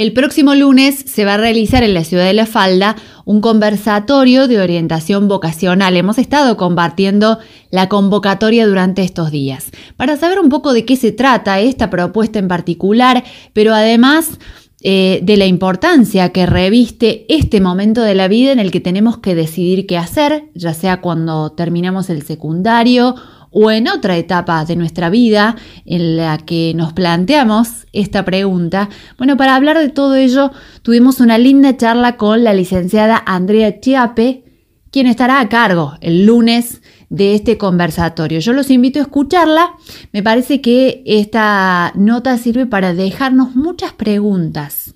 El próximo lunes se va a realizar en la ciudad de La Falda un conversatorio de orientación vocacional. Hemos estado compartiendo la convocatoria durante estos días para saber un poco de qué se trata esta propuesta en particular, pero además eh, de la importancia que reviste este momento de la vida en el que tenemos que decidir qué hacer, ya sea cuando terminamos el secundario o en otra etapa de nuestra vida en la que nos planteamos esta pregunta. Bueno, para hablar de todo ello tuvimos una linda charla con la licenciada Andrea Chiape, quien estará a cargo el lunes de este conversatorio. Yo los invito a escucharla. Me parece que esta nota sirve para dejarnos muchas preguntas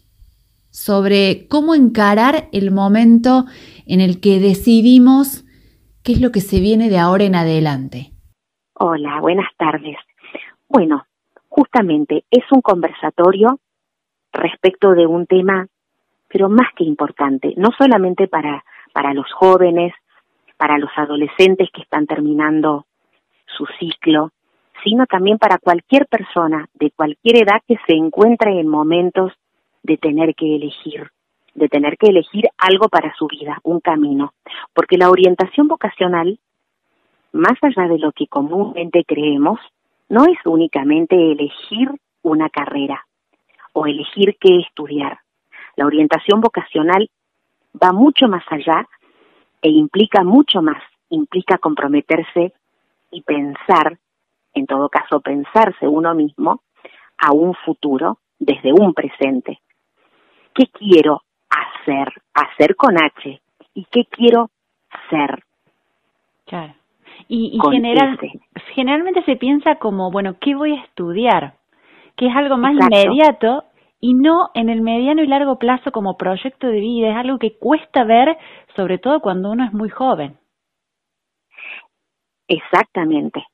sobre cómo encarar el momento en el que decidimos qué es lo que se viene de ahora en adelante. Hola, buenas tardes. Bueno, justamente es un conversatorio respecto de un tema, pero más que importante, no solamente para, para los jóvenes, para los adolescentes que están terminando su ciclo, sino también para cualquier persona de cualquier edad que se encuentre en momentos de tener que elegir, de tener que elegir algo para su vida, un camino. Porque la orientación vocacional más allá de lo que comúnmente creemos, no es únicamente elegir una carrera o elegir qué estudiar. La orientación vocacional va mucho más allá e implica mucho más, implica comprometerse y pensar, en todo caso pensarse uno mismo, a un futuro desde un presente. ¿Qué quiero hacer? Hacer con H. ¿Y qué quiero ser? Claro. Y, general, generalmente se piensa como, bueno, ¿qué voy a estudiar? Que es algo más inmediato y no en el mediano y largo plazo como proyecto de vida. Es algo que cuesta ver, sobre todo cuando uno es muy joven. Exactamente.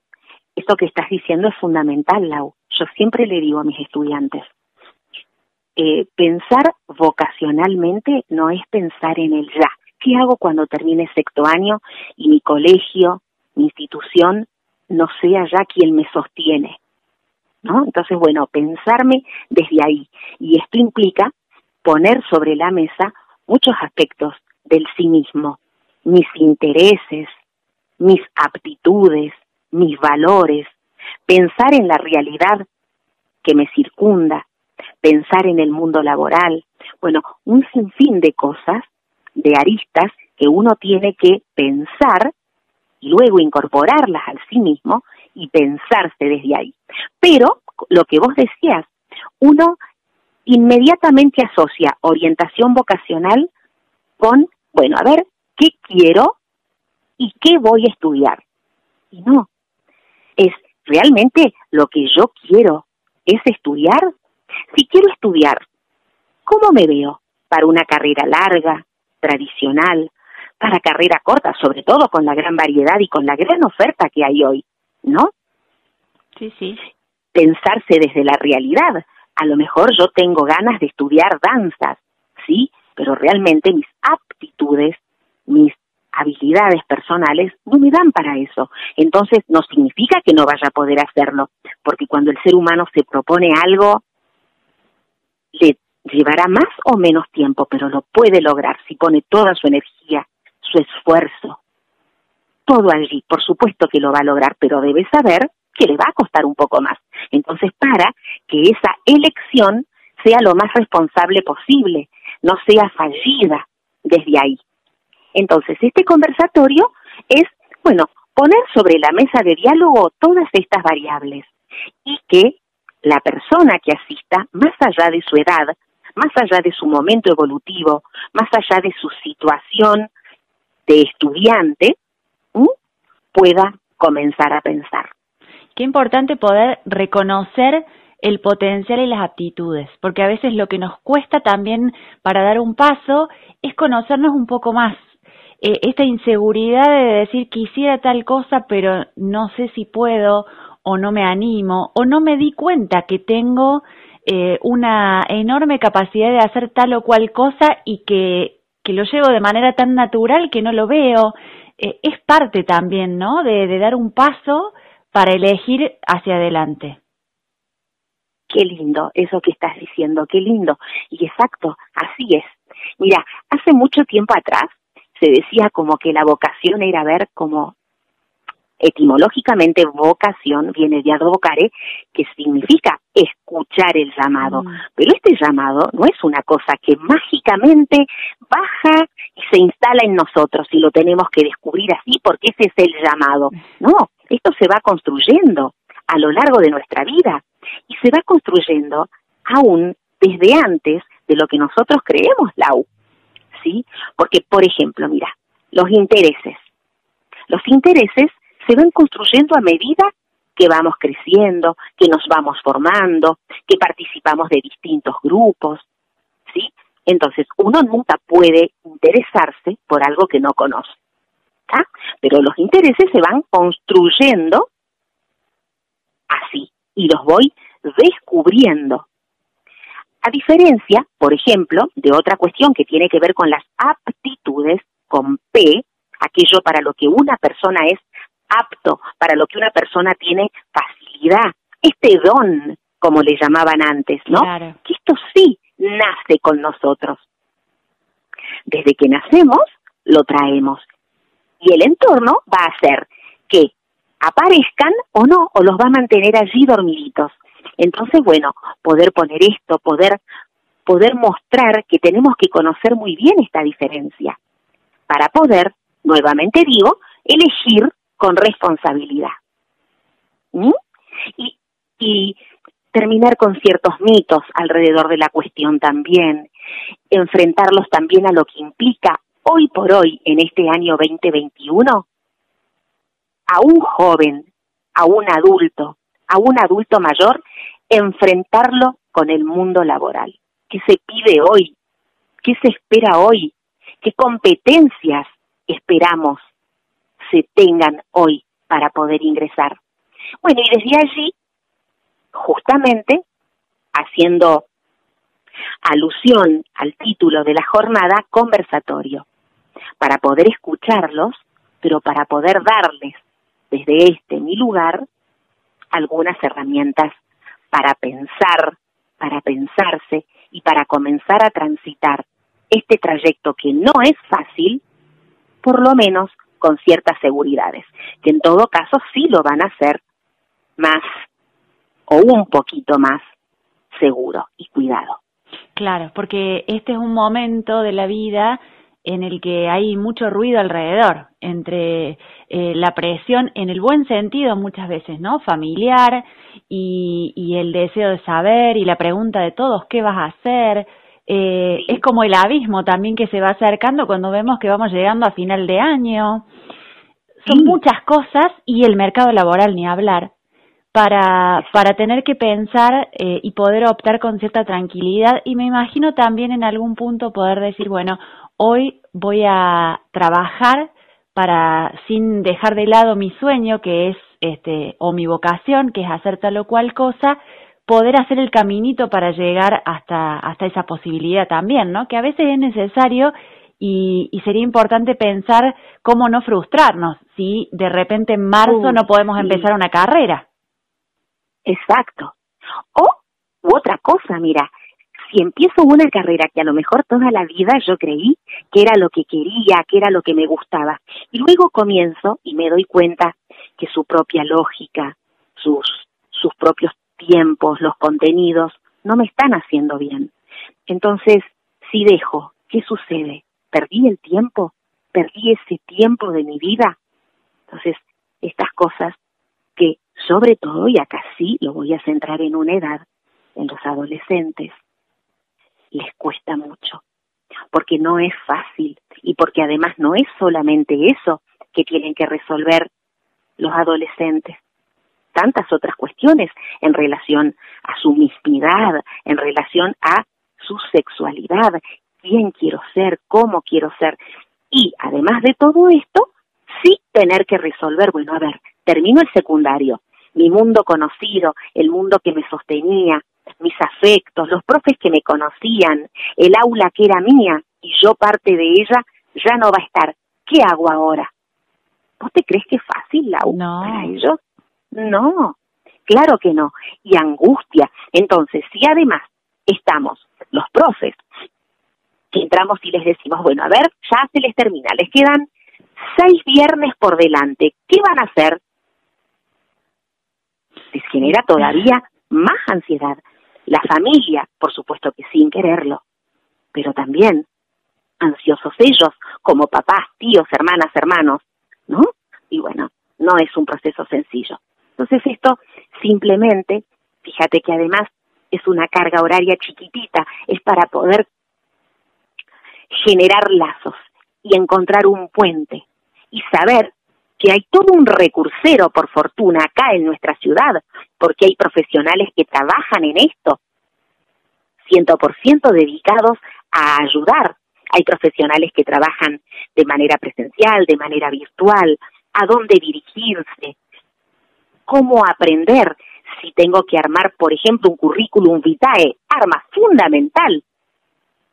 Esto que estás diciendo es fundamental, Lau. Yo siempre le digo a mis estudiantes, eh, pensar vocacionalmente no es pensar en el ya. ¿Qué hago cuando termine sexto año y mi colegio mi institución no sea ya quien me sostiene. ¿No? Entonces, bueno, pensarme desde ahí. Y esto implica poner sobre la mesa muchos aspectos del sí mismo, mis intereses, mis aptitudes, mis valores, pensar en la realidad que me circunda, pensar en el mundo laboral, bueno, un sinfín de cosas, de aristas que uno tiene que pensar y luego incorporarlas al sí mismo y pensarse desde ahí. Pero lo que vos decías, uno inmediatamente asocia orientación vocacional con, bueno, a ver, ¿qué quiero y qué voy a estudiar? Y no, es realmente lo que yo quiero, es estudiar. Si quiero estudiar, ¿cómo me veo? Para una carrera larga, tradicional, para carrera corta, sobre todo con la gran variedad y con la gran oferta que hay hoy, ¿no? Sí, sí. Pensarse desde la realidad. A lo mejor yo tengo ganas de estudiar danzas, ¿sí? Pero realmente mis aptitudes, mis habilidades personales no me dan para eso. Entonces no significa que no vaya a poder hacerlo, porque cuando el ser humano se propone algo, le llevará más o menos tiempo, pero lo puede lograr si pone toda su energía su esfuerzo. Todo allí, por supuesto que lo va a lograr, pero debe saber que le va a costar un poco más. Entonces, para que esa elección sea lo más responsable posible, no sea fallida desde ahí. Entonces, este conversatorio es, bueno, poner sobre la mesa de diálogo todas estas variables y que la persona que asista, más allá de su edad, más allá de su momento evolutivo, más allá de su situación de estudiante pueda comenzar a pensar. Qué importante poder reconocer el potencial y las aptitudes, porque a veces lo que nos cuesta también para dar un paso es conocernos un poco más. Eh, esta inseguridad de decir quisiera tal cosa, pero no sé si puedo, o no me animo, o no me di cuenta que tengo eh, una enorme capacidad de hacer tal o cual cosa y que lo llevo de manera tan natural que no lo veo. Eh, es parte también, ¿no? De, dar un paso para elegir hacia adelante. qué lindo eso que estás diciendo, qué lindo. Y exacto, así es. Mira, hace mucho tiempo atrás se decía como que la vocación era ver como etimológicamente vocación viene de advocare, que significa escuchar el llamado. Mm. Pero este llamado no es una cosa que mágicamente baja y se instala en nosotros y lo tenemos que descubrir así porque ese es el llamado. No, esto se va construyendo a lo largo de nuestra vida y se va construyendo aún desde antes de lo que nosotros creemos, Lau. ¿Sí? Porque, por ejemplo, mira, los intereses. Los intereses se van construyendo a medida que vamos creciendo, que nos vamos formando, que participamos de distintos grupos, ¿sí? Entonces, uno nunca puede interesarse por algo que no conoce. ¿ah? Pero los intereses se van construyendo así y los voy descubriendo. A diferencia, por ejemplo, de otra cuestión que tiene que ver con las aptitudes, con P, aquello para lo que una persona es apto, para lo que una persona tiene facilidad, este don, como le llamaban antes, ¿no? Que esto sí nace con nosotros. Desde que nacemos, lo traemos. Y el entorno va a hacer que aparezcan o no, o los va a mantener allí dormiditos. Entonces, bueno, poder poner esto, poder, poder mostrar que tenemos que conocer muy bien esta diferencia, para poder, nuevamente digo, elegir con responsabilidad. Y, y terminar con ciertos mitos alrededor de la cuestión también, enfrentarlos también a lo que implica hoy por hoy, en este año 2021, a un joven, a un adulto, a un adulto mayor, enfrentarlo con el mundo laboral. ¿Qué se pide hoy? ¿Qué se espera hoy? ¿Qué competencias esperamos se tengan hoy para poder ingresar. Bueno, y desde allí, justamente, haciendo alusión al título de la jornada, conversatorio, para poder escucharlos, pero para poder darles desde este mi lugar algunas herramientas para pensar, para pensarse y para comenzar a transitar este trayecto que no es fácil, por lo menos con ciertas seguridades, que en todo caso sí lo van a hacer más o un poquito más seguro y cuidado. Claro, porque este es un momento de la vida en el que hay mucho ruido alrededor, entre eh, la presión en el buen sentido muchas veces, ¿no? Familiar y, y el deseo de saber y la pregunta de todos, ¿qué vas a hacer? Eh, es como el abismo también que se va acercando cuando vemos que vamos llegando a final de año. Son muchas cosas y el mercado laboral ni hablar para, para tener que pensar eh, y poder optar con cierta tranquilidad y me imagino también en algún punto poder decir, bueno, hoy voy a trabajar para sin dejar de lado mi sueño que es este o mi vocación que es hacer tal o cual cosa poder hacer el caminito para llegar hasta, hasta esa posibilidad también, ¿no? Que a veces es necesario y, y sería importante pensar cómo no frustrarnos si de repente en marzo no podemos empezar una carrera. Exacto. O u otra cosa, mira, si empiezo una carrera que a lo mejor toda la vida yo creí que era lo que quería, que era lo que me gustaba, y luego comienzo y me doy cuenta que su propia lógica, sus, sus propios tiempos, los contenidos, no me están haciendo bien. Entonces, si dejo, ¿qué sucede? ¿Perdí el tiempo? ¿Perdí ese tiempo de mi vida? Entonces, estas cosas que sobre todo, y acá sí lo voy a centrar en una edad, en los adolescentes, les cuesta mucho, porque no es fácil y porque además no es solamente eso que tienen que resolver los adolescentes, tantas otras cuestiones en relación a su mismidad, en relación a su sexualidad, quién quiero ser, cómo quiero ser. Y además de todo esto, sí tener que resolver, bueno, a ver, termino el secundario, mi mundo conocido, el mundo que me sostenía, mis afectos, los profes que me conocían, el aula que era mía y yo parte de ella, ya no va a estar. ¿Qué hago ahora? ¿Vos te crees que es fácil, Lau, no. para ellos? No. claro que no, y angustia. Entonces, si además estamos los profes, que entramos y les decimos, bueno, a ver, ya se les termina, les quedan seis viernes por delante, ¿qué van a hacer? Les genera todavía más ansiedad. La familia, por supuesto que sin quererlo, pero también ansiosos ellos, como papás, tíos, hermanas, hermanos, ¿no? Y bueno, no es un proceso sencillo. Entonces esto simplemente, fíjate que además es una carga horaria chiquitita, es para poder generar lazos y encontrar un puente y saber que hay todo un recursero, por fortuna, acá en nuestra ciudad, porque hay profesionales que trabajan en esto, ciento por ciento dedicados a ayudar. Hay profesionales que trabajan de manera presencial, de manera virtual, a dónde dirigirse, cómo aprender. Si tengo que armar, por ejemplo, un currículum vitae, arma fundamental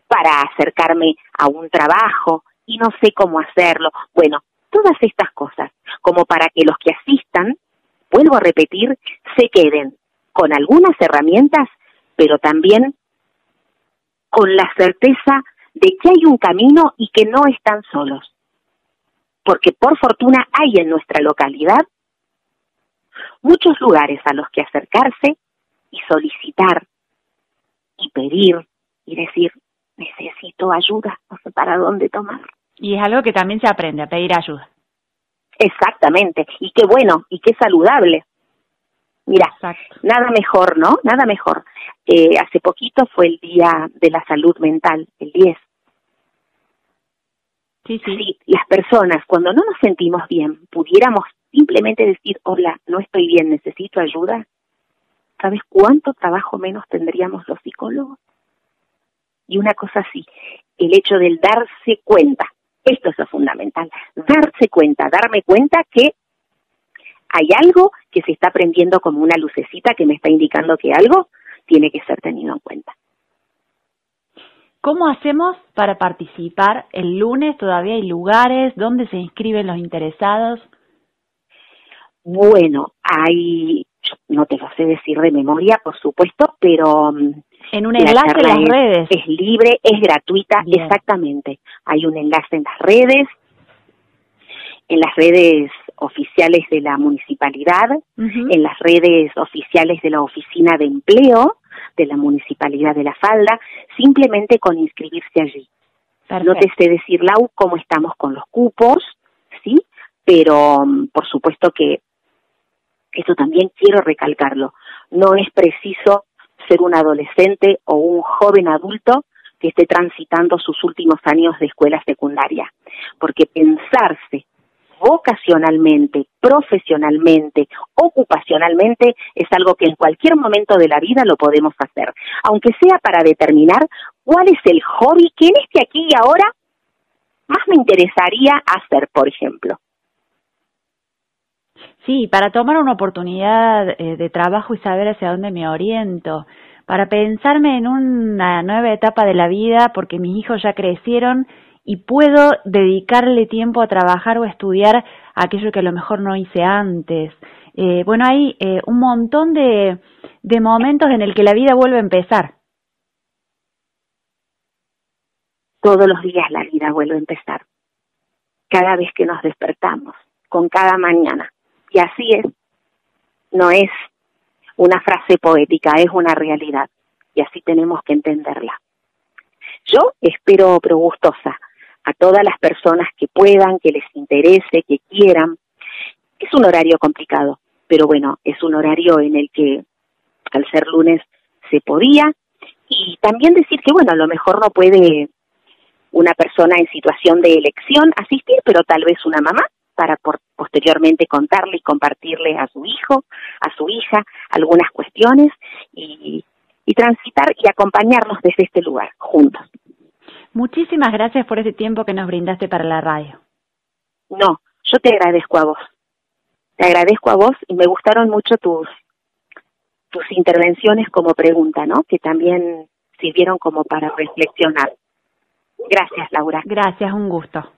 para acercarme a un trabajo y no sé cómo hacerlo. Bueno, todas estas cosas, como para que los que asistan, vuelvo a repetir, se queden con algunas herramientas, pero también con la certeza de que hay un camino y que no están solos. Porque por fortuna hay en nuestra localidad muchos lugares a los que acercarse y solicitar y pedir y decir, necesito ayuda, no sé para dónde tomar. Y es algo que también se aprende a pedir ayuda. Exactamente, y qué bueno, y qué saludable. Mira, nada mejor, ¿no? Nada mejor. Eh, hace poquito fue el Día de la Salud Mental, el 10. Sí, sí. Si las personas, cuando no nos sentimos bien, pudiéramos simplemente decir, hola, no estoy bien, necesito ayuda, ¿sabes cuánto trabajo menos tendríamos los psicólogos? Y una cosa así, el hecho del darse cuenta, esto es lo fundamental, darse cuenta, darme cuenta que hay algo que se está prendiendo como una lucecita que me está indicando que algo tiene que ser tenido en cuenta. ¿Cómo hacemos para participar el lunes? ¿Todavía hay lugares? ¿Dónde se inscriben los interesados? Bueno, hay, no te lo sé decir de memoria, por supuesto, pero mm, en un enlace en las redes. Es libre, es gratuita, exactamente. Hay un enlace en las redes, en las redes oficiales de la municipalidad, en las redes oficiales de la oficina de empleo de la municipalidad de La Falda, simplemente con inscribirse allí. No te sé decir, Lau, cómo estamos con los cupos, ¿sí? Pero mm, por supuesto que eso también quiero recalcarlo. No es preciso ser un adolescente o un joven adulto que esté transitando sus últimos años de escuela secundaria, porque pensarse vocacionalmente, profesionalmente, ocupacionalmente, es algo que en cualquier momento de la vida lo podemos hacer, aunque sea para determinar cuál es el hobby que en este aquí y ahora más me interesaría hacer, por ejemplo. Sí, para tomar una oportunidad eh, de trabajo y saber hacia dónde me oriento, para pensarme en una nueva etapa de la vida porque mis hijos ya crecieron y puedo dedicarle tiempo a trabajar o a estudiar aquello que a lo mejor no hice antes. Eh, bueno, hay eh, un montón de, de momentos en el que la vida vuelve a empezar. Todos los días la vida vuelve a empezar. Cada vez que nos despertamos, con cada mañana. Y así es. No es una frase poética, es una realidad y así tenemos que entenderla. Yo espero, pero gustosa, a todas las personas que puedan, que les interese, que quieran. Es un horario complicado, pero bueno, es un horario en el que al ser lunes se podía y también decir que bueno, a lo mejor no puede una persona en situación de elección asistir, pero tal vez una mamá para posteriormente contarle y compartirle a su hijo, a su hija, algunas cuestiones y, y transitar y acompañarnos desde este lugar, juntos. Muchísimas gracias por ese tiempo que nos brindaste para la radio. No, yo te agradezco a vos. Te agradezco a vos y me gustaron mucho tus tus intervenciones como pregunta, ¿no? Que también sirvieron como para reflexionar. Gracias, Laura. Gracias, un gusto.